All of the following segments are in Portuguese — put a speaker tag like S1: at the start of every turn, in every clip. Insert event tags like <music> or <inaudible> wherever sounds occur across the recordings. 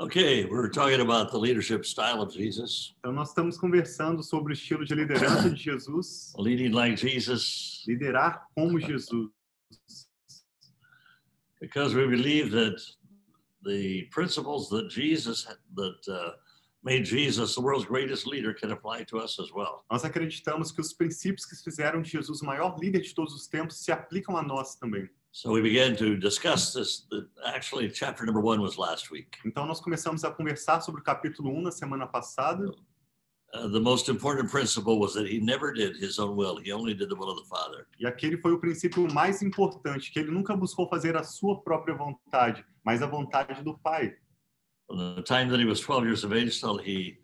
S1: Okay, we're talking about the leadership style of Jesus,
S2: Então, nós estamos conversando sobre o estilo de liderança de Jesus,
S1: leading like Jesus,
S2: liderar como Jesus.
S1: because we believe that the principles that Jesus that uh, made Jesus the world's greatest leader can apply to us as well.
S2: Nós acreditamos que os princípios que fizeram de Jesus o maior líder de todos os tempos se aplicam a nós também.
S1: So we began to discuss this. Actually, chapter number one was last week.
S2: Então, nós começamos a conversar sobre o capítulo 1 na semana passada.
S1: Uh, the most important principle was that he never did his own will; he only did the will of the Father.
S2: E aquele foi o princípio mais importante, que ele nunca buscou fazer a sua própria vontade, mas a vontade do Pai.
S1: From the time that he was 12 years of age till he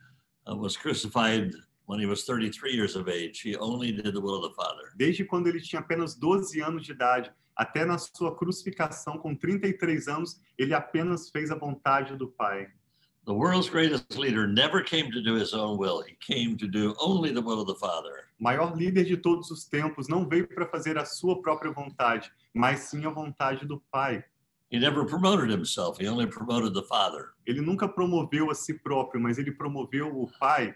S1: uh, was crucified when he was 33 years of age, he only did the will of the Father.
S2: Desde quando ele tinha apenas 12 anos de idade, até na sua crucificação com 33 anos, ele apenas fez a vontade do Pai.
S1: The world's greatest leader never came to do his own will; he came to do only the will of the Father.
S2: O maior líder de todos os tempos não veio para fazer a sua própria vontade, mas sim a vontade do Pai.
S1: He never promoted himself; he only promoted the Father.
S2: Ele nunca promoveu a si próprio, mas ele promoveu o Pai.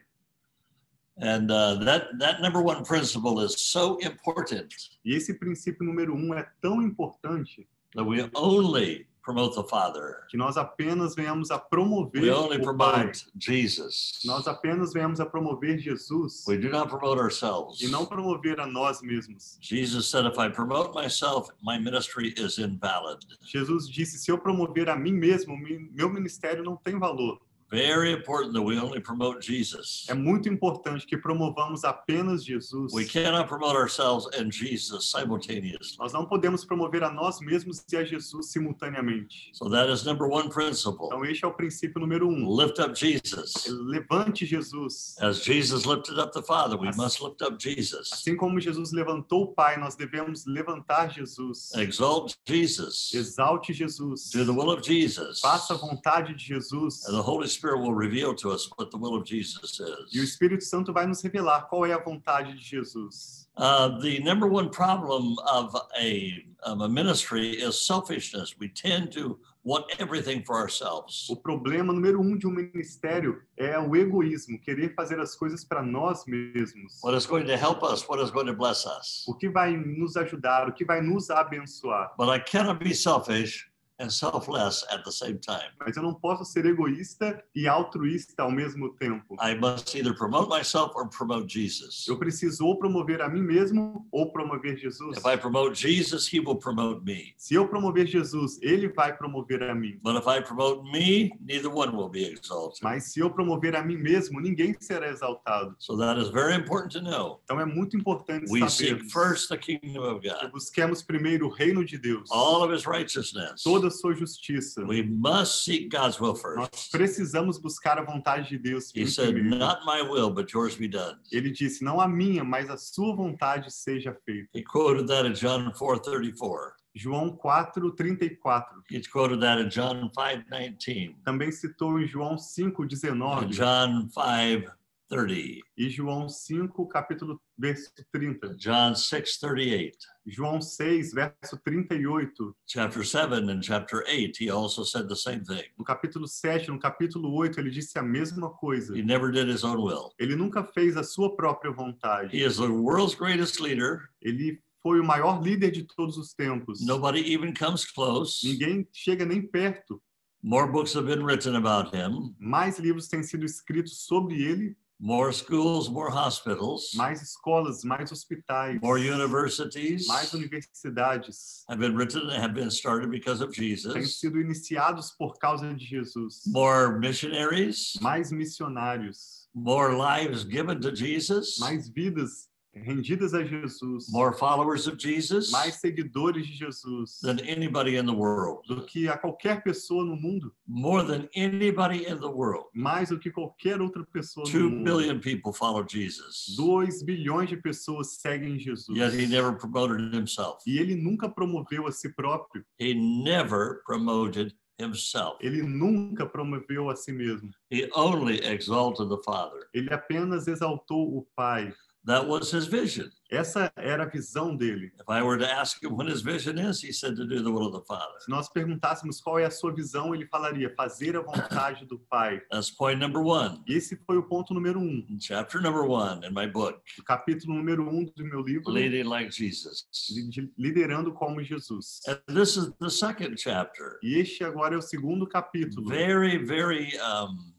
S1: And uh, that that number one principle is so important
S2: E esse princípio número um é tão importante
S1: that we only promote the Father.
S2: que nós apenas venhamos a promover
S1: We only
S2: o Pai.
S1: promote Jesus.
S2: Nós apenas venhamos a promover Jesus
S1: We do not promote ourselves.
S2: e não promover a nós mesmos.
S1: Jesus said, "If I promote myself, my ministry is invalid."
S2: Jesus disse: se eu promover a mim mesmo, meu ministério não tem valor.
S1: Very important that we only promote Jesus.
S2: É muito importante que promovamos apenas Jesus.
S1: We cannot promote ourselves and Jesus simultaneously.
S2: Nós não podemos promover a nós mesmos e a Jesus simultaneamente.
S1: So that is number one principle.
S2: Então, este é o princípio número um.
S1: Lift up Jesus.
S2: Levante Jesus.
S1: As Jesus lifted up the Father, we must lift up Jesus.
S2: Assim como Jesus levantou o Pai, nós devemos levantar Jesus.
S1: Exalt Jesus.
S2: Exalte Jesus.
S1: Do the will of Jesus.
S2: Faça a vontade de Jesus.
S1: And the Holy Spirit will reveal to us what the will of Jesus
S2: E o
S1: is.
S2: Espírito Santo vai nos revelar qual é a vontade de Jesus.
S1: Uh, the number one problem of a, of a ministry is selfishness. We tend to want everything for ourselves.
S2: O problema número um de um ministério é o egoísmo, querer fazer as coisas para nós mesmos.
S1: What is going to help us? What is going to bless us?
S2: O que vai nos ajudar, o que vai nos abençoar.
S1: But I cannot be selfish and selfless at the same time.
S2: Mas eu não posso ser egoísta e altruísta ao mesmo tempo.
S1: I must either promote myself or promote Jesus.
S2: Eu preciso ou promover a mim mesmo ou promover Jesus.
S1: If I promote Jesus, he will promote me.
S2: Se eu promover Jesus, ele vai promover a mim.
S1: But if I promote me, neither one will be exalted.
S2: Mas se eu promover a mim mesmo, ninguém será exaltado.
S1: So that is very important to know.
S2: Então é muito importante
S1: We
S2: saber
S1: seek first the kingdom of
S2: que
S1: God,
S2: busquemos primeiro o reino de Deus,
S1: all of his righteousness.
S2: Toda a sua justiça.
S1: We must seek God's will
S2: Nós
S1: first.
S2: precisamos buscar a vontade de Deus
S1: He said,
S2: primeiro.
S1: Not my will, but yours be done.
S2: Ele disse: "Não a minha, mas a sua vontade seja feita."
S1: He quoted that in John 4 34.
S2: João 4:34.
S1: He quoted that in John 5 19.
S2: Também citou em João 5:19
S1: and John 5 30.
S2: e João 5, capítulo verso 30.
S1: John 6 38.
S2: João 6, verso 38.
S1: Chapter 7 and chapter 8, he also said the same thing.
S2: No capítulo 7, no capítulo 8, ele disse a mesma coisa.
S1: He never did his own will.
S2: Ele nunca fez a sua própria vontade.
S1: He is the world's greatest leader.
S2: Ele foi o maior líder de todos os tempos.
S1: Nobody even comes close.
S2: Ninguém chega nem perto.
S1: More books have been written about him,
S2: Mais livros têm sido escritos sobre ele,
S1: more schools, more hospitals,
S2: mais escolas, mais hospitais,
S1: more universities.
S2: Mais universidades.
S1: Have been written and have been started because of
S2: têm
S1: Jesus.
S2: sido iniciados por causa de Jesus.
S1: More missionaries,
S2: Mais missionários,
S1: more lives given to Jesus,
S2: mais vidas rendidas a Jesus,
S1: more followers of Jesus
S2: mais seguidores de Jesus
S1: than anybody in the world.
S2: do que a qualquer pessoa no mundo,
S1: More than anybody in the world.
S2: mais do que qualquer outra pessoa no
S1: Two
S2: mundo.
S1: billion people follow Jesus.
S2: 2 bilhões de pessoas seguem Jesus.
S1: Yet he never promoted himself.
S2: E ele nunca promoveu a si próprio,
S1: He never promoted himself.
S2: ele nunca promoveu a si mesmo.
S1: He only exalted the Father.
S2: Ele apenas exaltou o Pai.
S1: That was his vision.
S2: Essa era a visão dele.
S1: If I were to ask him what his vision is, he said to do the will of the Father.
S2: Se nós perguntássemos qual é a sua visão, ele falaria fazer a vontade do Pai.
S1: That's point number one.
S2: E esse foi o ponto número um,
S1: In chapter number one in my book,
S2: o capítulo número um do meu livro,
S1: Leading Like Jesus.
S2: Li- Liderando como Jesus.
S1: And this is the second chapter.
S2: E este agora é o segundo capítulo,
S1: Very, very um,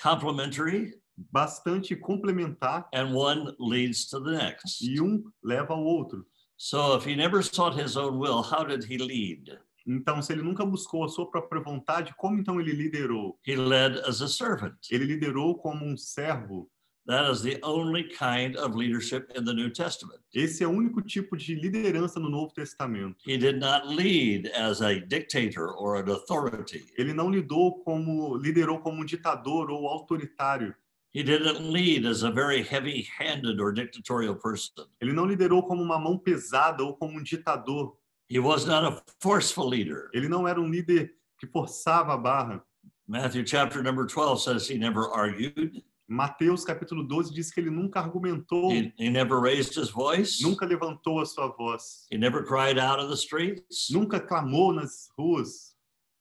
S1: complimentary,
S2: bastante complementar
S1: and one leads to the next.
S2: e um leva ao outro.
S1: So if he never sought his own will, how did he lead?
S2: Então, se ele nunca buscou a sua própria vontade, como então ele liderou?
S1: He led as a servant.
S2: Ele liderou como um servo.
S1: That is the only kind of leadership in the New Testament.
S2: Esse é o único tipo de liderança no Novo Testamento.
S1: He did not lead as a dictator or an authority.
S2: Ele não lidou como liderou como um ditador ou autoritário.
S1: He didn't lead as a very heavy handed or dictatorial person.
S2: Ele não liderou como uma mão pesada ou como um ditador.
S1: He was not a forceful leader.
S2: Ele não era um líder que forçava a barra.
S1: Matthew chapter number 12 says he never argued,
S2: Mateus capítulo 12 diz que ele nunca argumentou,
S1: he, he never raised his voice,
S2: nunca levantou a sua voz,
S1: he never cried out in the streets.
S2: nunca clamou nas ruas.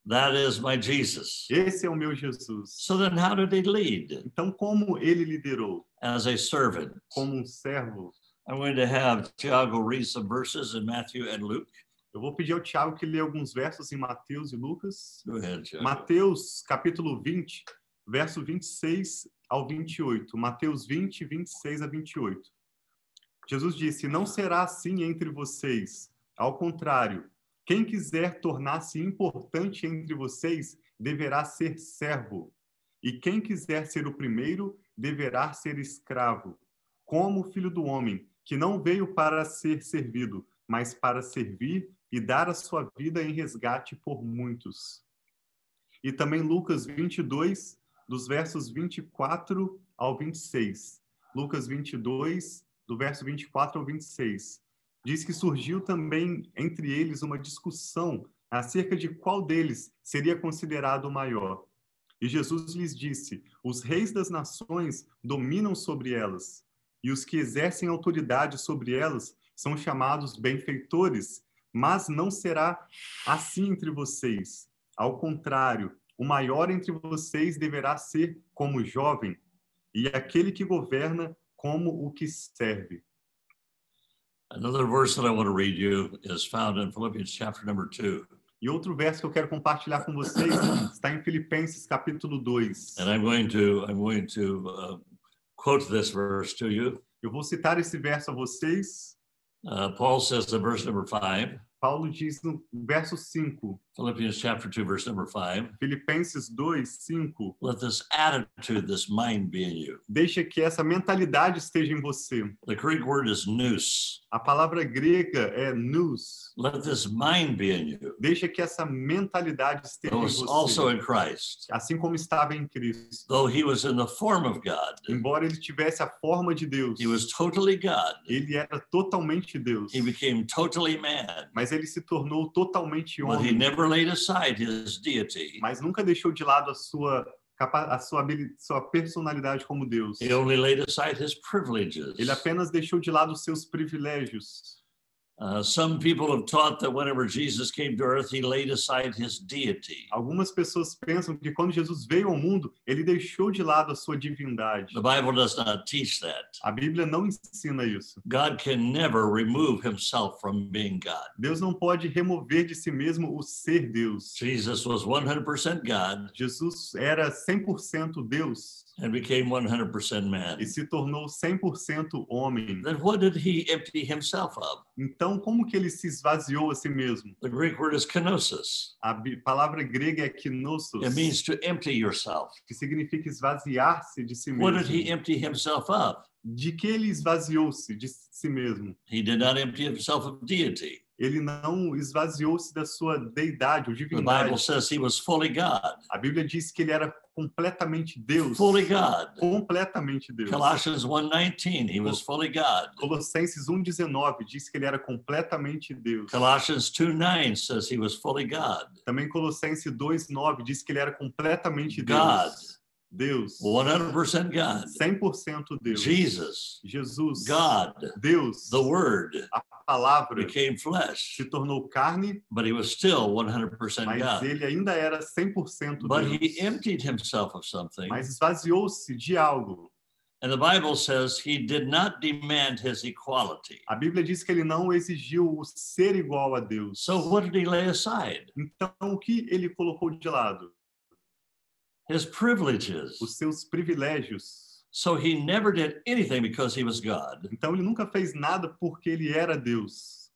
S1: That is my Jesus.
S2: Esse é o meu Jesus.
S1: So then, how did he lead?
S2: Então, como ele liderou?
S1: As a servant.
S2: Como um servo.
S1: I'm going to have Tiago read some verses in Matthew and Luke.
S2: Eu vou pedir ao Tiago que lê alguns versos em Mateus e Lucas.
S1: Go ahead.
S2: Mateus, capítulo 20, verso 26 ao 28. Mateus 20, 26 a 28. Jesus disse: Não será assim entre vocês. Ao contrário, quem quiser tornar-se importante entre vocês deverá ser servo. E quem quiser ser o primeiro deverá ser escravo, como o filho do homem, que não veio para ser servido, mas para servir e dar a sua vida em resgate por muitos. E também Lucas 22, dos versos 24 ao 26. Lucas 22, do verso 24 ao 26. Diz que surgiu também entre eles uma discussão acerca de qual deles seria considerado o maior. E Jesus lhes disse: Os reis das nações dominam sobre elas, e os que exercem autoridade sobre elas são chamados benfeitores, mas não será assim entre vocês. Ao contrário, o maior entre vocês deverá ser como jovem, e aquele que governa como o que serve.
S1: Another verse that I want to read you is found in Philippians chapter number 2.
S2: E outro verso que eu quero compartilhar com vocês está em Filipenses capítulo 2.
S1: And I'm going to I'm going to uh, quote this verse to you.
S2: Eu vou citar esse verso a vocês.
S1: Uh, Paul says in verse number 5,
S2: Paulo diz no verso 5,
S1: Philippians chapter 2, verse number 5,
S2: Filipenses 2, 5.
S1: let this attitude, this mind be in you.
S2: Deixa que essa mentalidade esteja em você.
S1: The Greek word is nous.
S2: A palavra grega é nous.
S1: Let this mind be in you.
S2: Deixa que essa mentalidade esteja em
S1: was also
S2: você.
S1: in Christ.
S2: Assim como estava em Cristo.
S1: Though he was in the form of God,
S2: Embora ele tivesse a forma de Deus,
S1: he was totally God.
S2: ele era totalmente Deus.
S1: He became totally man,
S2: Mas ele se tornou totalmente homem.
S1: never laid aside his deity.
S2: Mas nunca deixou de lado a sua a sua, sua personalidade como Deus. Ele apenas deixou de lado os seus privilégios.
S1: Uh, some people have taught that whenever Jesus came to earth, he laid aside his deity.
S2: Algumas pessoas pensam que quando Jesus veio ao mundo, ele deixou de lado a sua divindade.
S1: The Bible does not teach that.
S2: A Bíblia não ensina isso.
S1: God can never remove himself from being God.
S2: Deus não pode remover de si mesmo o ser Deus.
S1: Jesus was 100% God
S2: Jesus era 100% Deus
S1: and became 100% man.
S2: e se tornou 100% homem.
S1: Then what did he empty himself of?
S2: Então, como que ele se esvaziou a si mesmo?
S1: The Greek word is kenosis.
S2: A palavra grega é kenosos,
S1: It means to empty yourself.
S2: que significa esvaziar-se de si
S1: What did he
S2: mesmo.
S1: empty himself of?
S2: De que ele esvaziou-se de si mesmo?
S1: He did not empty himself of deity.
S2: Ele não esvaziou-se da sua deidade ou
S1: The
S2: divindade.
S1: Bible says he was fully God,
S2: A Bíblia diz que ele era completamente Deus.
S1: fully God.
S2: Completamente Deus.
S1: Colossians 1:19, he was fully God.
S2: Colossenses 1,19 diz que ele era completamente Deus.
S1: Colossians 2:9 says he was fully God.
S2: Também Colossenses 2,9 diz que ele era completamente
S1: God.
S2: Deus. Deus.
S1: 100% God.
S2: 100% Deus.
S1: Jesus,
S2: Jesus.
S1: God,
S2: Deus.
S1: the Word
S2: A palavra
S1: became flesh,
S2: se tornou carne,
S1: but he was still 100%
S2: mas
S1: God.
S2: ele ainda era 100%
S1: But
S2: Deus.
S1: he emptied himself of something.
S2: Mas esvaziou-se de algo.
S1: And the Bible says he did not demand his equality.
S2: A Bíblia diz que ele não exigiu o ser igual a Deus.
S1: So what did he lay aside?
S2: Então, o que ele colocou de lado?
S1: His privileges.
S2: Os seus privilégios.
S1: So he never did anything because he was God.
S2: Então, ele nunca fez nada porque ele era Deus.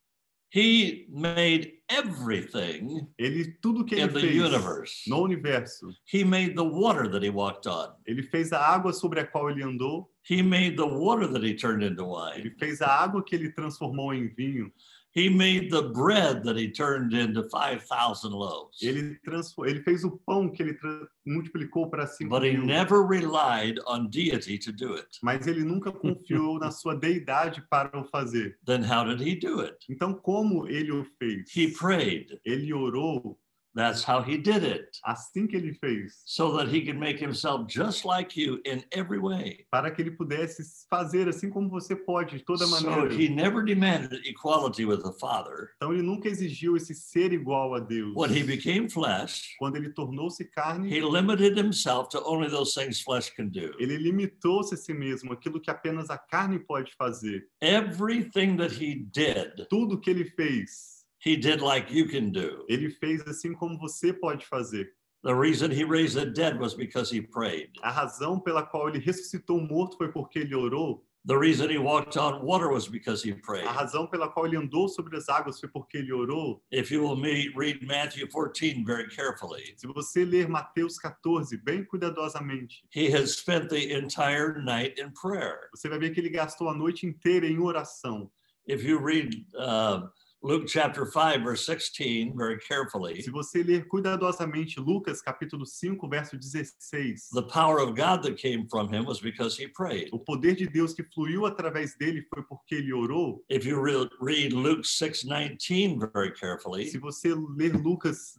S1: He made everything
S2: Ele tudo que
S1: in
S2: ele
S1: the
S2: fez
S1: universe.
S2: no universo,
S1: He made the water that he walked on.
S2: ele fez a água sobre a qual ele andou,
S1: He made the water that he turned into
S2: ele
S1: wine.
S2: fez a água que ele transformou em vinho,
S1: He made the bread that he turned into 5,000 loaves.
S2: ele ele fez o pão que ele multiplicou para cinco
S1: But he never relied on deity to do it.
S2: Mas ele nunca confiou na sua deidade para o fazer.
S1: Then how did he do it?
S2: Então, como ele o fez?
S1: He prayed.
S2: Ele orou
S1: That's how he did it.
S2: assim que ele fez,
S1: So that he could make himself just like you in every way.
S2: para que ele pudesse fazer assim como você pode, de toda
S1: So
S2: maneira.
S1: he never demanded equality with the Father.
S2: Então, ele nunca exigiu esse ser igual a Deus.
S1: When he became flesh,
S2: Quando ele tornou-se carne,
S1: he limited himself to only those things flesh can do.
S2: ele limitou-se a si mesmo, aquilo que apenas a carne pode fazer.
S1: Everything that he did,
S2: Tudo que ele fez,
S1: he did like you can do.
S2: ele fez assim como você pode fazer.
S1: The reason he raised the dead was because he prayed.
S2: A razão pela qual ele ressuscitou o morto foi porque ele orou.
S1: The reason he walked on water was because he prayed.
S2: A razão pela qual ele andou sobre as águas foi porque ele orou.
S1: If you will me- read Matthew 14 very carefully,
S2: Se você ler Mateus 14 bem cuidadosamente,
S1: he had spent the entire night in prayer.
S2: você vai ver que ele gastou a noite inteira em oração.
S1: If you read uh, Luke chapter 5, verse 16 very carefully,
S2: Se você ler cuidadosamente Lucas capítulo 5, verso 16,
S1: the power of God that came from him was because he prayed.
S2: o poder de Deus que fluiu através dele foi porque ele orou.
S1: If you re- read Luke 6:19 very carefully,
S2: Se você ler Lucas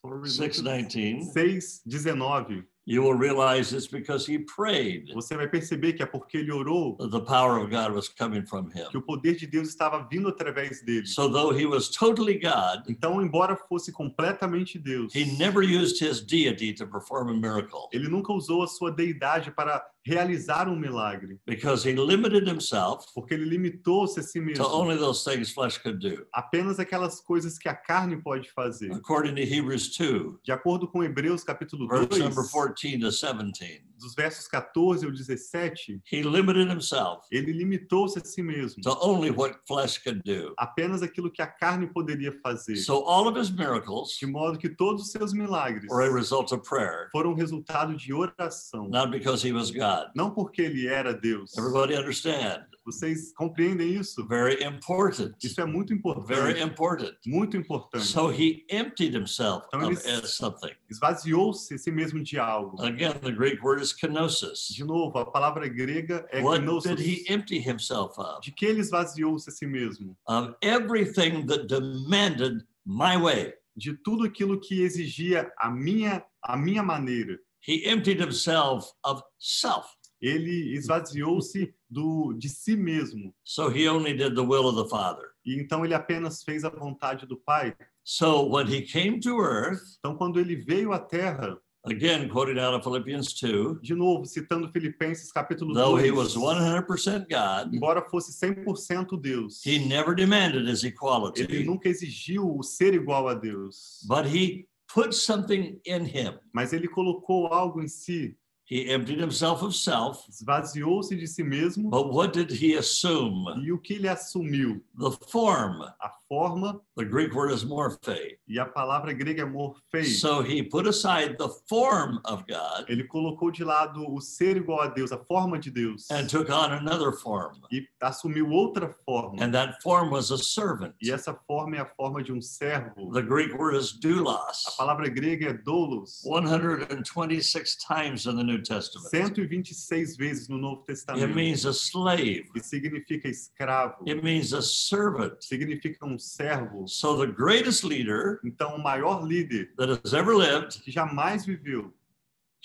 S2: sorry,
S1: 6:19,
S2: 6, 19,
S1: you will realize it's because he prayed
S2: você vai perceber que é porque ele orou
S1: the power of God was coming from him.
S2: que o poder de Deus estava vindo através dele.
S1: So though he was totally God,
S2: Então, embora fosse completamente Deus,
S1: he never used his deity to perform a miracle
S2: ele nunca usou a sua deidade para realizar um milagre,
S1: because he limited himself
S2: porque ele limitou-se a si
S1: to
S2: mesmo.
S1: only those things flesh could do.
S2: Apenas aquelas coisas que a carne pode fazer.
S1: According to Hebrews 2,
S2: De acordo com Hebreus capítulo
S1: verse
S2: 2,
S1: number 14 to 17,
S2: dos versos 14 ao 17,
S1: he limited himself
S2: ele limitou-se a si mesmo.
S1: to only what flesh do.
S2: Apenas aquilo que a carne poderia fazer.
S1: So all of his miracles
S2: De modo que todos os seus milagres
S1: were a result of prayer,
S2: foram resultado de oração.
S1: not because he was God.
S2: Não porque ele era Deus.
S1: Everybody understand?
S2: Vocês compreendem isso?
S1: Very important.
S2: Isso é muito
S1: Very
S2: importante.
S1: important.
S2: Muito importante.
S1: So he emptied himself
S2: Então
S1: of
S2: ele-
S1: something.
S2: Esvaziou-se a si mesmo de algo.
S1: Again, the Greek word is kenosis.
S2: De novo, a palavra grega é
S1: What
S2: kenosis.
S1: did he empty himself of?
S2: De que ele esvaziou-se a si mesmo?
S1: Of everything that demanded my way.
S2: De tudo aquilo que exigia a minha a minha maneira.
S1: He emptied himself of self.
S2: Ele esvaziou-se do de si mesmo.
S1: So he only did the will of the Father.
S2: E então ele apenas fez a vontade do Pai.
S1: So when he came to earth,
S2: Então quando ele veio à terra,
S1: again quoting out of Philippians 2,
S2: de novo citando Filipenses capítulo
S1: though
S2: 2,
S1: he was 100% God,
S2: embora fosse 100% Deus,
S1: he never demanded his
S2: ele
S1: equality,
S2: nunca exigiu o ser igual a Deus,
S1: but he put something in him.
S2: mas ele colocou algo em si,
S1: He emptied himself of self,
S2: esvaziou-se de si mesmo,
S1: but what did he assume?
S2: e o que ele assumiu?
S1: The form.
S2: A forma,
S1: The Greek word is morphe.
S2: e a palavra grega é morfei.
S1: So he put aside the form of God
S2: Ele colocou de lado o ser igual a Deus, a forma de Deus,
S1: and took on another form.
S2: e assumiu outra forma.
S1: And that form was a servant.
S2: E essa forma é a forma de um servo.
S1: The Greek word is
S2: A
S1: doulos.
S2: palavra grega é doulos,
S1: 126 times in the New Testament.
S2: 126 vezes no Novo
S1: It
S2: Testamento.
S1: means a slave.
S2: E significa escravo,
S1: It means a servant.
S2: significa um servo.
S1: So the greatest leader
S2: Então, o maior líder
S1: that has ever lived,
S2: que jamais viveu,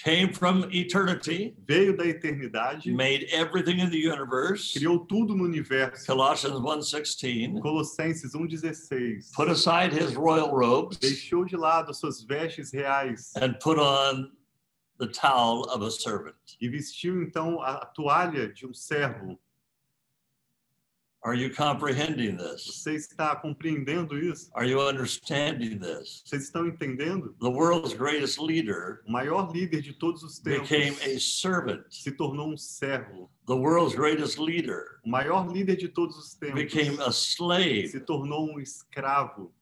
S1: came from eternity,
S2: veio da eternidade,
S1: made everything in the universe.
S2: criou tudo no universo.
S1: Colossians 1:16.
S2: Colossenses 1,16.
S1: Put aside his royal robes
S2: Deixou de lado as suas vestes reais
S1: and put on the towel of a servant.
S2: e vestiu então a toalha de um servo.
S1: Are you comprehending this?
S2: Você está compreendendo isso?
S1: Are you understanding this?
S2: Vocês estão entendendo?
S1: The world's greatest leader
S2: O maior líder de todos os tempos
S1: became a servant.
S2: se tornou um servo.
S1: The world's greatest leader
S2: O maior líder de todos os tempos
S1: became a slave.
S2: se tornou um escravo.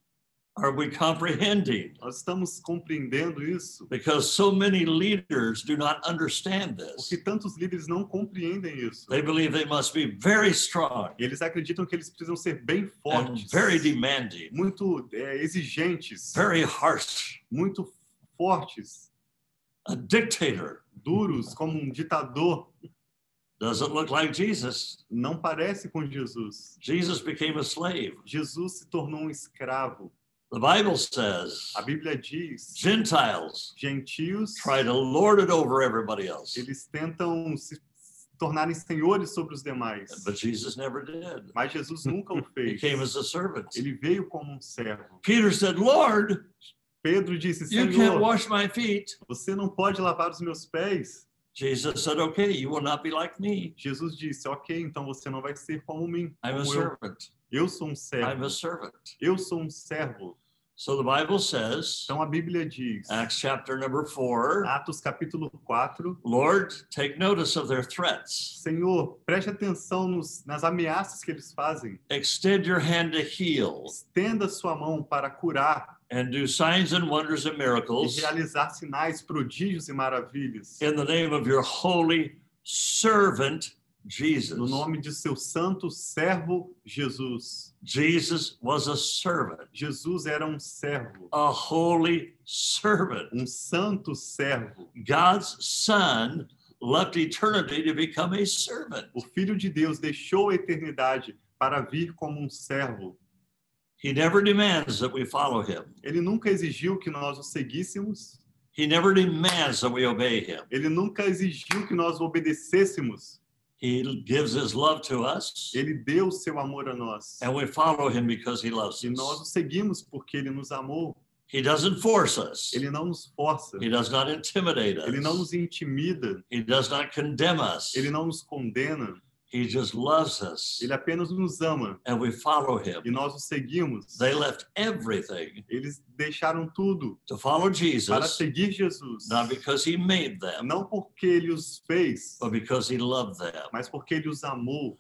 S1: Are we comprehending?
S2: Nós estamos compreendendo isso
S1: Because so many leaders do not understand this.
S2: porque tantos líderes não compreendem isso.
S1: They believe they must be very strong
S2: E eles acreditam que eles precisam ser bem fortes,
S1: very demanding,
S2: muito é, exigentes,
S1: very harsh,
S2: muito fortes,
S1: a dictator.
S2: duros, como um ditador.
S1: Doesn't look like Jesus.
S2: Não parece com Jesus.
S1: Jesus became a slave.
S2: Jesus se tornou um escravo.
S1: The Bible says
S2: A Bíblia diz:
S1: Gentiles
S2: gentios,
S1: try to lord it over everybody else.
S2: eles tentam se tornarem senhores sobre os demais.
S1: But Jesus never did.
S2: Mas Jesus nunca o <laughs>
S1: He
S2: fez.
S1: came as a servant.
S2: Ele veio como um servo.
S1: Peter said, Lord,
S2: Pedro disse:
S1: you can't
S2: Senhor,
S1: wash my feet.
S2: você não pode lavar os meus pés.
S1: Jesus said, Okay, you will not be like me.
S2: Jesus disse: Ok, então você não vai ser como mim.
S1: I'm a
S2: eu.
S1: servant.
S2: Eu sou um
S1: I'm
S2: servo.
S1: a servant.
S2: Eu sou um servo.
S1: So the Bible says,
S2: Então a Bíblia diz,
S1: Acts chapter number four,
S2: Atos capítulo 4,
S1: Lord, take notice of their threats.
S2: Senhor, preste atenção nos, nas ameaças que eles fazem.
S1: Extend your hand to heal
S2: Estenda sua mão para curar
S1: and do signs and wonders and
S2: e
S1: miracles
S2: realizar sinais, prodígios e maravilhas.
S1: in the name of your holy servant, Jesus.
S2: No nome de seu santo servo Jesus.
S1: Jesus was a servant,
S2: Jesus era um servo,
S1: a holy servant.
S2: um santo servo.
S1: God's son left eternity to become a servant.
S2: O Filho de Deus deixou a eternidade para vir como um servo.
S1: He never demands that we follow him.
S2: Ele nunca exigiu que nós o seguíssemos.
S1: He never demands that we obey him.
S2: Ele nunca exigiu que nós o obedecêssemos.
S1: He gives his love to us,
S2: Ele deu seu amor a nós.
S1: and we follow him because he loves
S2: E nós o
S1: us.
S2: seguimos porque ele nos amou.
S1: He doesn't force us.
S2: Ele não nos força.
S1: He does not intimidate
S2: Ele não
S1: us.
S2: nos intimida.
S1: He does not condemn us.
S2: Ele não nos condena.
S1: He just loves us,
S2: Ele apenas nos ama.
S1: and we follow him.
S2: E nós o seguimos.
S1: They left everything
S2: Eles deixaram tudo
S1: to follow
S2: para
S1: Jesus,
S2: seguir Jesus.
S1: not because he made them,
S2: Não porque ele os fez,
S1: but because he loved them.
S2: mas porque ele os amou.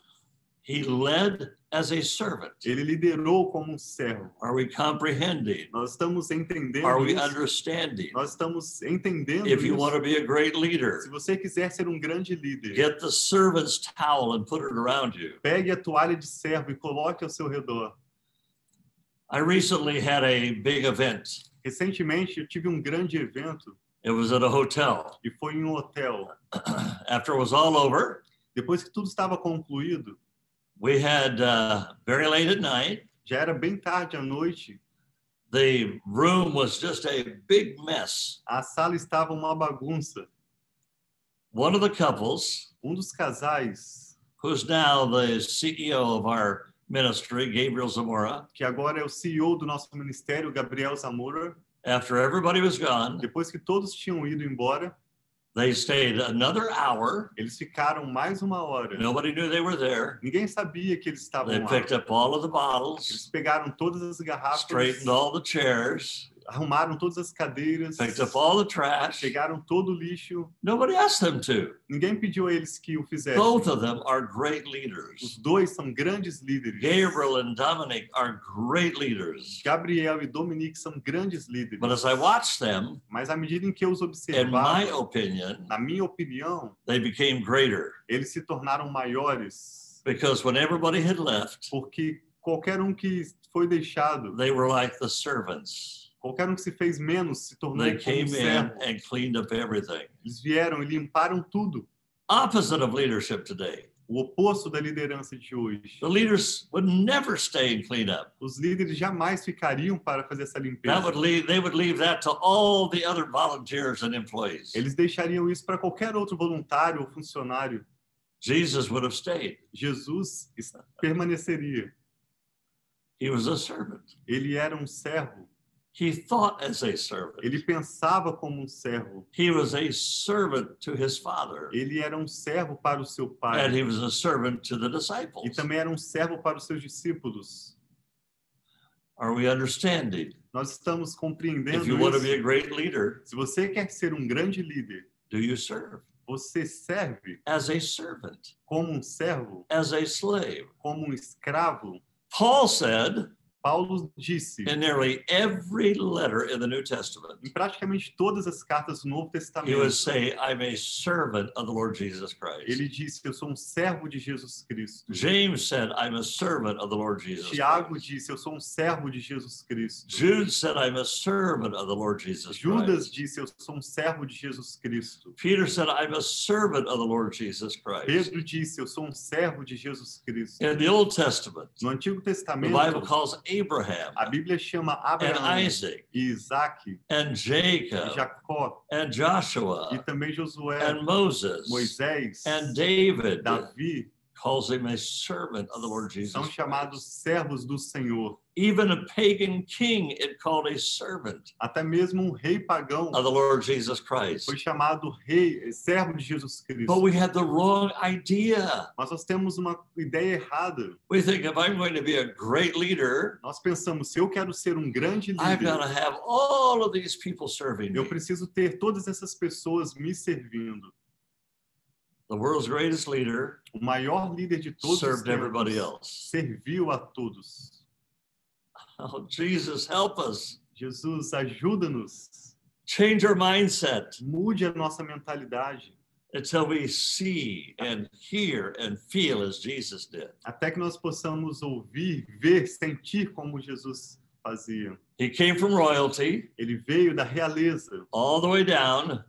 S1: He led as a servant.
S2: Ele liderou como um servo.
S1: Are we comprehending?
S2: Nós estamos entendendo
S1: Are we
S2: isso.
S1: understanding?
S2: Nós estamos entendendo
S1: If you
S2: isso.
S1: want to be a great leader,
S2: Se você quiser ser um grande líder,
S1: get the servant's towel and put it around you.
S2: pegue a toalha de servo e coloque ao seu redor.
S1: I recently had a big event.
S2: Recentemente, eu tive um grande evento
S1: It was at a hotel.
S2: e foi em um hotel. <clears throat>
S1: After it was all over,
S2: Depois que tudo estava concluído,
S1: we had uh, very late at night.
S2: já era bem tarde à noite,
S1: The room was just a big mess.
S2: a sala estava uma bagunça.
S1: One of the couples,
S2: Um dos casais,
S1: who's now the CEO of our ministry, Gabriel Zamora,
S2: que agora é o CEO do nosso ministério, Gabriel Zamora,
S1: after everybody was gone,
S2: depois que todos tinham ido embora,
S1: they stayed another hour.
S2: eles ficaram mais uma hora.
S1: Nobody knew they were there.
S2: Ninguém sabia que eles estavam
S1: They
S2: lá.
S1: picked up all of the
S2: Eles
S1: bottles,
S2: pegaram todas as garrafas,
S1: straightened all the chairs,
S2: arrumaram todas as cadeiras,
S1: picked up all the trash.
S2: pegaram todo o lixo.
S1: Nobody asked them to.
S2: Ninguém pediu a eles que o fizessem.
S1: Both of them are great
S2: Os
S1: leaders.
S2: dois são grandes líderes.
S1: Gabriel and Dominic are great leaders.
S2: Gabriel e Dominique são grandes líderes.
S1: But as I watched them,
S2: Mas à medida em que eu os
S1: in my
S2: observava,
S1: opinion,
S2: na minha opinião,
S1: they became greater
S2: eles se tornaram maiores.
S1: because when everybody had left,
S2: Porque qualquer um que foi deixado,
S1: they were like the servants.
S2: Qualquer um que se fez menos, se tornou
S1: They
S2: um
S1: in
S2: servo.
S1: and cleaned up everything.
S2: Eles vieram e limparam tudo.
S1: Opposite of leadership today.
S2: o oposto da liderança de hoje.
S1: The leaders would never stay and clean up.
S2: Os líderes jamais ficariam para fazer essa
S1: That
S2: limpeza.
S1: would leave, they would leave that to all the other volunteers and employees.
S2: Eles deixariam isso para qualquer outro voluntário ou funcionário.
S1: Jesus would have stayed.
S2: Jesus es- permaneceria.
S1: He was a servant.
S2: Ele era um servo.
S1: He thought as a servant.
S2: Ele pensava como um servo.
S1: He was a servant to his father.
S2: Ele era um servo para o seu
S1: And
S2: pai.
S1: he was a servant to the
S2: E
S1: disciples.
S2: também era um servo para os seus discípulos.
S1: Are we understanding?
S2: Nós estamos compreendendo
S1: If you want to be a
S2: isso.
S1: great leader,
S2: Se você quer ser um grande líder,
S1: do you serve
S2: você serve
S1: as a servant,
S2: como um servo,
S1: as a slave?
S2: como um escravo.
S1: Paul said
S2: Paulo disse
S1: in nearly every letter in the New Testament,
S2: em praticamente todas as cartas do Novo
S1: he
S2: Testamento.
S1: would say, I'm a servant of the Lord Jesus Christ.
S2: Ele disse: Eu sou um servo de Jesus Cristo.
S1: James said, I'm a servant of the Lord Jesus
S2: Tiago disse: Eu sou um servo de Jesus Cristo.
S1: Jude said, I'm a servant of the Lord Jesus
S2: Judas
S1: Christ.
S2: disse: Eu sou um servo de Jesus Cristo.
S1: Peter said, I'm a servant of the Lord Jesus Christ.
S2: Pedro disse: Eu sou um servo de Jesus Cristo.
S1: In the Old Testament,
S2: No Antigo
S1: the
S2: Testamento,
S1: Bible calls Abraham
S2: a Bíblia chama
S1: and
S2: Abraão
S1: Isaac
S2: e Isaac
S1: and
S2: e
S1: Jacob
S2: Jacó
S1: and
S2: e
S1: Joshua
S2: também Josué,
S1: and Moses
S2: Moisés,
S1: and David
S2: Davi
S1: calls him a servant of the Lord Jesus
S2: são chamados servos do Senhor.
S1: Even a pagan king it called a servant
S2: Até mesmo um rei pagão
S1: of the Lord Jesus Christ.
S2: foi chamado rei, servo de Jesus
S1: But
S2: Cristo.
S1: we had the wrong idea.
S2: Mas nós temos uma ideia errada.
S1: We think if I'm going to be a great leader,
S2: Nós pensamos, se eu quero ser um grande
S1: I've got to
S2: líder,
S1: have all of these people serving
S2: eu preciso ter todas essas pessoas me servindo.
S1: The world's greatest leader
S2: O maior líder de todos os
S1: served everybody
S2: tempos
S1: else.
S2: serviu a todos.
S1: Oh, Jesus, help us.
S2: Jesus, ajuda-nos.
S1: Change our mindset
S2: Mude a nossa mentalidade
S1: until we see and hear and feel as Jesus did.
S2: até que nós possamos ouvir, ver, sentir como Jesus fazia.
S1: He came from royalty
S2: Ele veio da realeza,
S1: all the way down,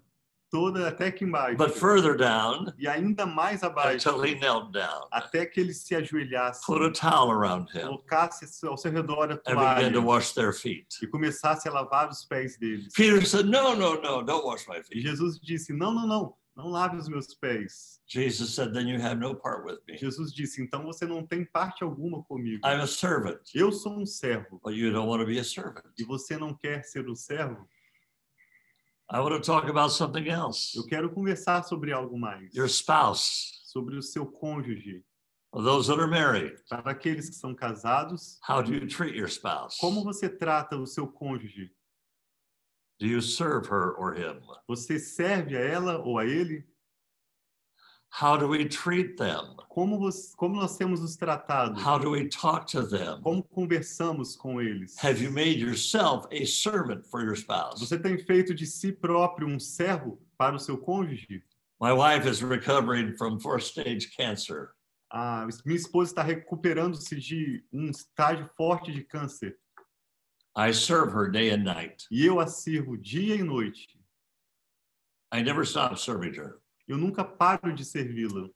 S2: toda até aqui embaixo,
S1: but further down
S2: e ainda mais abaixo,
S1: until he knelt down,
S2: até que ele se ajoelhasse,
S1: put a towel around him,
S2: colocasse ao seu redor a
S1: and began to
S2: toalha
S1: wash their feet.
S2: e começasse a lavar os pés deles.
S1: Peter said, No, no, no, don't wash my
S2: E
S1: feet.
S2: Jesus disse: Não, não, não, não lave os meus pés.
S1: Jesus said, Then you have no part with me.
S2: Jesus disse: Então você não tem parte alguma comigo.
S1: I'm a servant,
S2: Eu sou um servo
S1: but you don't want to be a servant.
S2: e você não quer ser um servo.
S1: I want to talk about something else.
S2: Eu quero conversar sobre algo mais,
S1: Your spouse,
S2: sobre o seu cônjuge.
S1: or those that are married.
S2: Para aqueles que são casados,
S1: How do you treat your spouse?
S2: como você trata o seu cônjuge?
S1: Do you serve her or him?
S2: Você serve a ela ou a ele?
S1: How do we treat them?
S2: Como, como nós temos os tratado?
S1: How do we talk to them?
S2: Como conversamos com eles?
S1: Have you made yourself a servant for your spouse?
S2: Você tem feito de si próprio um servo para o seu cônjuge?
S1: My wife is recovering from fourth stage cancer.
S2: A minha esposa está recuperando-se de um estágio forte de câncer
S1: I serve her day and night.
S2: e eu a sirvo dia e noite.
S1: I never stop serving her.
S2: Eu nunca paro de servi-la.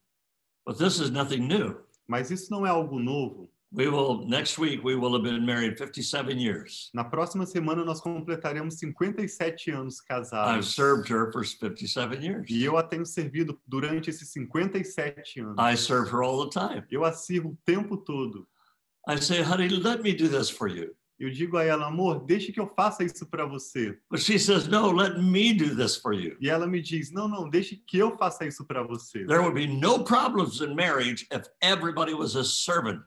S1: But this is nothing new.
S2: Mas isso não é algo novo.
S1: We will, next week, we will have been married 57 years.
S2: Na próxima semana nós completaremos 57 anos
S1: I've
S2: casados.
S1: served her for 57 years.
S2: E eu a tenho servido durante esses 57 anos.
S1: I serve her all the time.
S2: Eu a sirvo o tempo todo.
S1: I say, honey, let me do this for you.
S2: Eu digo a ela, amor, deixe que eu faça isso para você.
S1: But she says, no, let me do this for you.
S2: E ela me diz, não, não, deixe que eu faça isso para você.
S1: There would be no problems in marriage if everybody was a servant.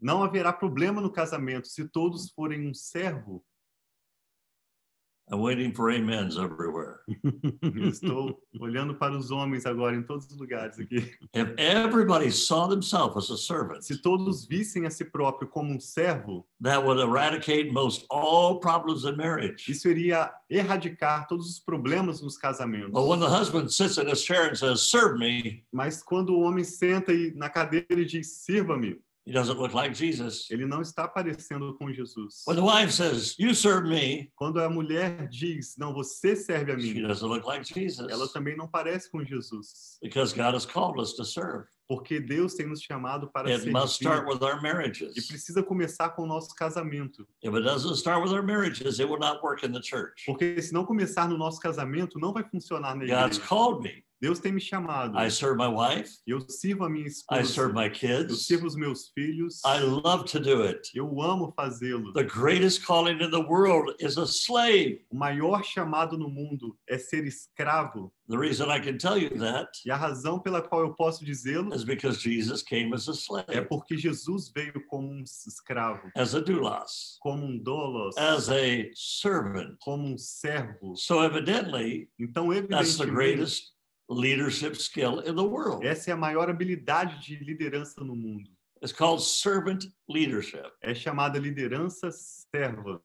S2: Não haverá problema no casamento se todos forem um servo.
S1: I'm waiting for amens everywhere.
S2: Eu <laughs> estou olhando para os homens agora em todos os lugares aqui.
S1: If everybody saw themselves as a servant,
S2: Se todos vissem a si próprio como um servo,
S1: that would eradicate most all problems in marriage.
S2: isso iria erradicar todos os problemas nos casamentos.
S1: But when the husband sits in his chair and says, serve me,
S2: Mas quando o homem senta e na cadeira e diz, sirva-me,
S1: He doesn't look like Jesus.
S2: Ele não está parecendo com Jesus.
S1: When the wife says, You serve me,
S2: Quando a mulher diz, não, você serve a
S1: she
S2: mim,
S1: doesn't look like Jesus.
S2: ela também não parece com Jesus.
S1: Because God has called us to serve.
S2: Porque Deus tem nos chamado para
S1: It must start
S2: servir.
S1: with our
S2: E
S1: marriages.
S2: precisa começar com o nosso casamento.
S1: If it doesn't start with our marriages, it will not work in the church.
S2: Porque se não começar no nosso casamento, não vai funcionar na
S1: God's
S2: igreja.
S1: called me.
S2: Deus tem me chamado.
S1: I serve my wife.
S2: Eu sirvo a minha
S1: I serve
S2: esposa.
S1: my
S2: Eu
S1: kids.
S2: sirvo os meus filhos.
S1: I love to do it.
S2: Eu amo fazê-lo.
S1: The greatest calling in the world is a slave.
S2: O maior chamado no mundo é ser escravo.
S1: The reason I can tell you that
S2: E a razão pela qual eu posso dizê-lo
S1: is because Jesus came as a
S2: é
S1: slave,
S2: porque Jesus veio como um escravo,
S1: as a doulos,
S2: como um dolos,
S1: as a servant.
S2: como um servo.
S1: So evidently,
S2: Então,
S1: that's the
S2: evidentemente,
S1: greatest leadership skill in the world.
S2: essa é a maior habilidade de liderança no mundo.
S1: It's called servant leadership.
S2: É chamada liderança serva.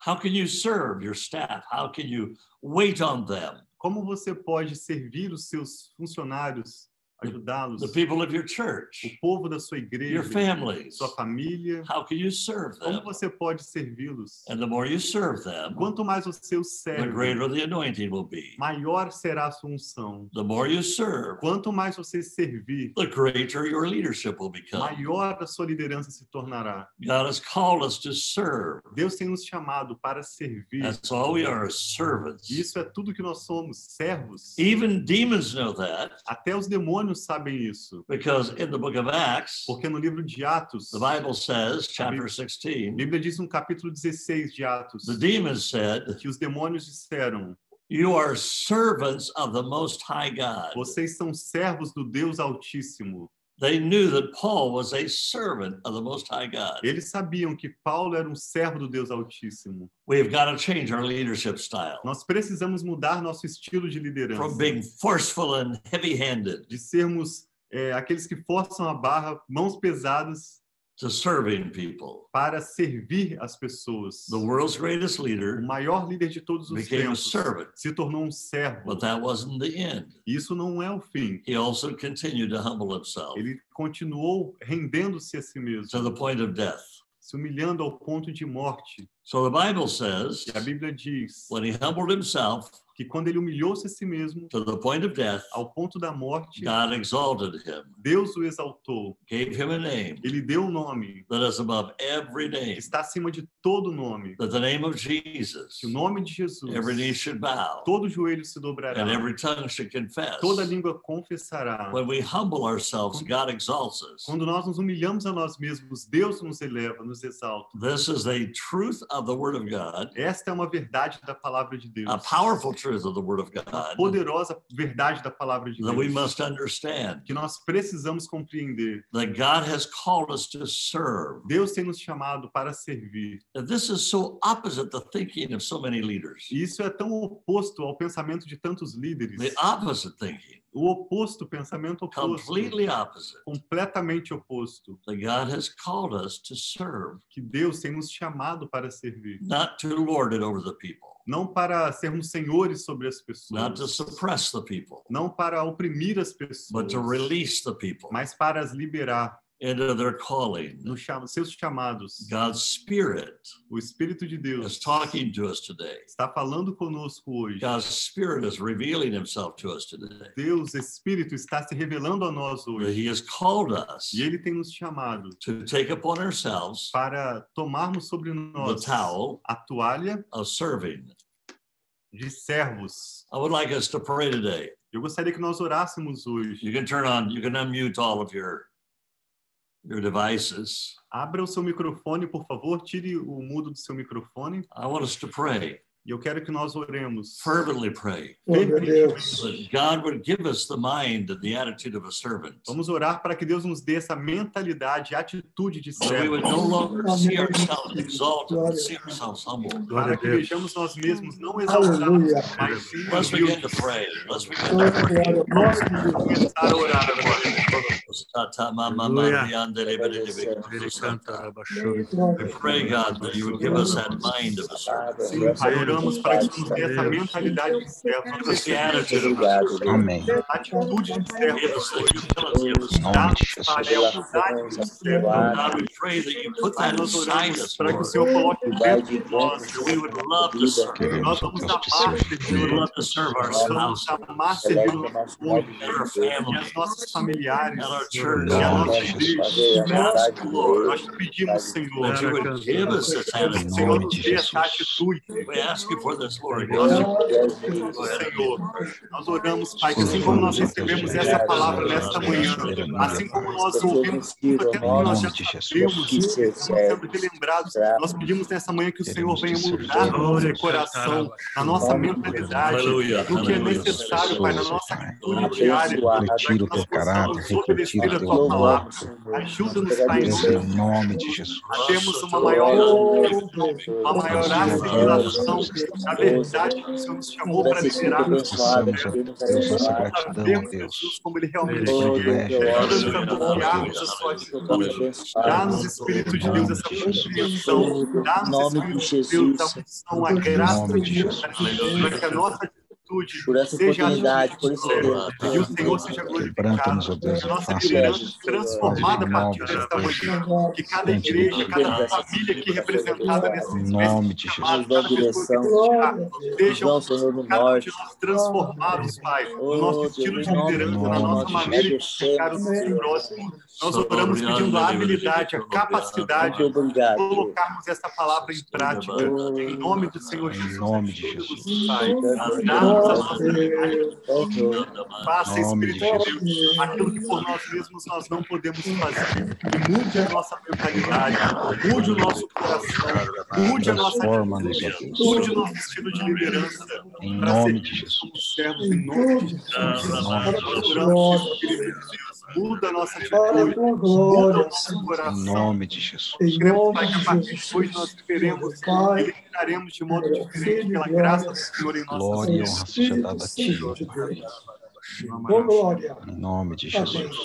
S1: How can you serve your staff? How can you wait on them?
S2: Como você pode servir os seus funcionários, ajudá-los,
S1: The people of your
S2: o
S1: church,
S2: povo da sua
S1: your
S2: igreja,
S1: families.
S2: sua família?
S1: How can you serve
S2: Como
S1: them?
S2: você pode servi-los?
S1: And the more you serve them,
S2: Quanto mais você os
S1: the
S2: serve,
S1: greater the anointing will be.
S2: maior será a sua unção.
S1: The more you serve,
S2: Quanto mais você servir,
S1: the greater your leadership will become.
S2: maior a sua liderança se tornará.
S1: God has called us to serve.
S2: Deus tem nos chamado para servir.
S1: That's all we are, servants.
S2: Isso é tudo que nós somos, servos.
S1: Even demons know that
S2: Até os demônios sabem isso.
S1: because in the book of Acts,
S2: Porque no livro de Atos,
S1: the Bible says, chapter
S2: a
S1: 16,
S2: Bíblia diz no capítulo 16 de Atos,
S1: the demons said,
S2: que os demônios disseram:
S1: You are servants of the Most High God.
S2: Vocês são servos do Deus Altíssimo.
S1: They knew that Paul was a servant of the Most High God.
S2: Eles sabiam que Paulo era um servo do Deus Altíssimo.
S1: We've got to change our leadership style
S2: Nós precisamos mudar nosso estilo de liderança,
S1: from being forceful and heavy handed
S2: de sermos é, aqueles que forçam a barra, mãos pesadas,
S1: to serving people.
S2: para servir as pessoas.
S1: The world's greatest
S2: O
S1: leader
S2: maior líder de todos os
S1: became a
S2: tempos
S1: servant,
S2: se tornou um servo.
S1: but that wasn't the end.
S2: Isso não é o fim.
S1: He also continued to humble himself
S2: Ele continuou rendendo-se a si mesmo,
S1: to the point of death.
S2: se humilhando ao ponto de morte.
S1: So the Bible says
S2: a Bíblia diz
S1: when he humbled himself
S2: que quando ele humilhou-se a si mesmo,
S1: to the point of death,
S2: ao ponto da morte,
S1: God exalted him,
S2: Deus o exaltou.
S1: gave him a name
S2: Ele deu um nome
S1: that is above every
S2: que
S1: name,
S2: está acima de todo nome.
S1: that the name of Jesus,
S2: Que o nome de Jesus,
S1: every knee should bow
S2: todo joelho se dobrará,
S1: and every tongue should confess.
S2: toda língua confessará.
S1: When we humble ourselves, God exalts us.
S2: Quando nós nos humilhamos a nós mesmos, Deus nos eleva, nos exalta.
S1: This is the truth of the Word of God,
S2: Esta é uma verdade da palavra de Deus.
S1: a powerful truth of the Word of God
S2: poderosa verdade da palavra de
S1: that we
S2: Deus.
S1: must understand
S2: Que nós precisamos compreender.
S1: that God has called us to serve.
S2: Deus tem nos chamado para servir.
S1: And this is so opposite the thinking of so many leaders.
S2: Isso é tão oposto ao pensamento de tantos líderes.
S1: The opposite thinking,
S2: O oposto, o pensamento oposto.
S1: completely opposite.
S2: Completamente oposto.
S1: That God has called us to serve,
S2: Que Deus tem nos chamado para servir.
S1: not to lord it over the people,
S2: Não para sermos senhores sobre as
S1: not to
S2: pessoas.
S1: suppress the people,
S2: Não para oprimir as pessoas.
S1: but to release the people
S2: Mas para as liberar
S1: into their calling.
S2: nos cham- seus chamados.
S1: God's Spirit
S2: O Espírito de
S1: is
S2: Deus
S1: talking to us today.
S2: está falando conosco hoje.
S1: God's Spirit is revealing Himself to us today.
S2: Deus, Espírito, está se revelando a nós hoje.
S1: He has called us
S2: E Ele tem nos chamado
S1: to take upon ourselves
S2: para tomarmos sobre
S1: the
S2: nós
S1: towel
S2: a toalha
S1: of serving.
S2: De servos.
S1: I would like us to pray today.
S2: Eu gostaria que nós orássemos hoje.
S1: You can turn on, you can unmute all of your your devices.
S2: Abra o seu microfone, por favor, tire o mudo do seu microfone.
S1: I want us to pray,
S2: E eu quero que nós oremos.
S1: fervently pray,
S3: a Deus.
S1: that God would give us the mind and the attitude of a servant.
S2: Vamos orar para que Deus nos dê essa mentalidade e atitude de
S1: That we
S2: servo.
S1: would no longer see ourselves exalted, but see ourselves humble.
S2: Para que vejamos nós mesmos não exaltados, mas sim
S1: Let's begin to pray. Let's begin to pray.
S3: Deus.
S2: Começar a orar agora.
S1: We pray, God, that you would give us that mind of a servant.
S2: Oramos para que nos dê essa mentalidade de servo,
S1: the attitude of a servant.
S4: Amém.
S2: atitude de servo. É.
S1: God, we pray that you put that inside us,
S2: para que o. Senhor coloque dentro de nós.
S1: We would love to serve.
S2: Nós vamos amar
S1: We would
S4: servir.
S1: love to serve our spouses
S2: amar servir o nosso povo
S1: our
S2: e
S1: family
S2: familiares a
S1: ask, Lord,
S2: Nós te pedimos, Senhor, que o. Senhor nos dê essa atitude.
S1: We ask for this, Lord.
S2: Nós Senhor. Nós oramos, Pai, que assim como nós recebemos essa palavra nesta manhã, assim como nós ouvimos aquilo que nós já sabemos, sendo relembrados, nós pedimos nessa manhã que o Senhor venha mudar no nosso coração, na nossa mentalidade, no que é necessário, Pai, na nossa atitude diária,
S4: Retira o teu caráter, retira teu amor.
S2: Ajuda-nos, Pai,
S4: Deus, em nome de Jesus.
S2: a termos uma maior uma maior assimilação da verdade que o Senhor nos chamou para liderar nos
S4: Possamos, ó Deus, nossa gratidão, Deus.
S2: Como Ele realmente é. Ajuda-nos a confiarmos a sua atitude. Dá-nos, Espírito de Deus, essa compreensão. Dá-nos, Espírito de Deus, a a graça
S4: de Jesus.
S2: para que a nossa atitude
S5: por essa
S2: seja
S5: oportunidade, por esse tempo.
S2: e o Senhor seja glorificado. Que a nossa liderança transformada a partir desta manhã. Que cada igreja, cada família aqui representada nesse
S4: nome de
S5: Jesus.
S2: cada pessoa que sejam cada um de nós transformados, Pai, no nosso estilo de liderança, na nossa maneira de buscar o nosso próximo. Nós oramos pedindo a habilidade, a capacidade de colocarmos essa palavra em prática. Em nome do Senhor
S4: Em
S2: Jesus.
S4: nome de
S2: ajuda-nos, Pai. Dá-nos a nossa. Faça, Espírito de Deus, aquilo que por nós mesmos nós não podemos fazer. Mude a nossa mentalidade, mude o nosso coração, mude a nossa atitude, mude o nosso estilo de liderança.
S4: Em
S2: para
S4: nome
S2: servir
S4: de Jesus.
S2: em nome de Jesus.
S4: Em nome de Jesus.
S2: Muda a nossa atitude, muda o nosso
S4: Em
S2: coração.
S4: nome de Jesus.
S2: Cremos, Pai, que a partir de hoje nós teremos e lideraremos de modo diferente pela graça do Senhor em nossas
S4: Glória e honra seja dada a ti.
S6: Ô, glória.
S4: Em nome de Jesus.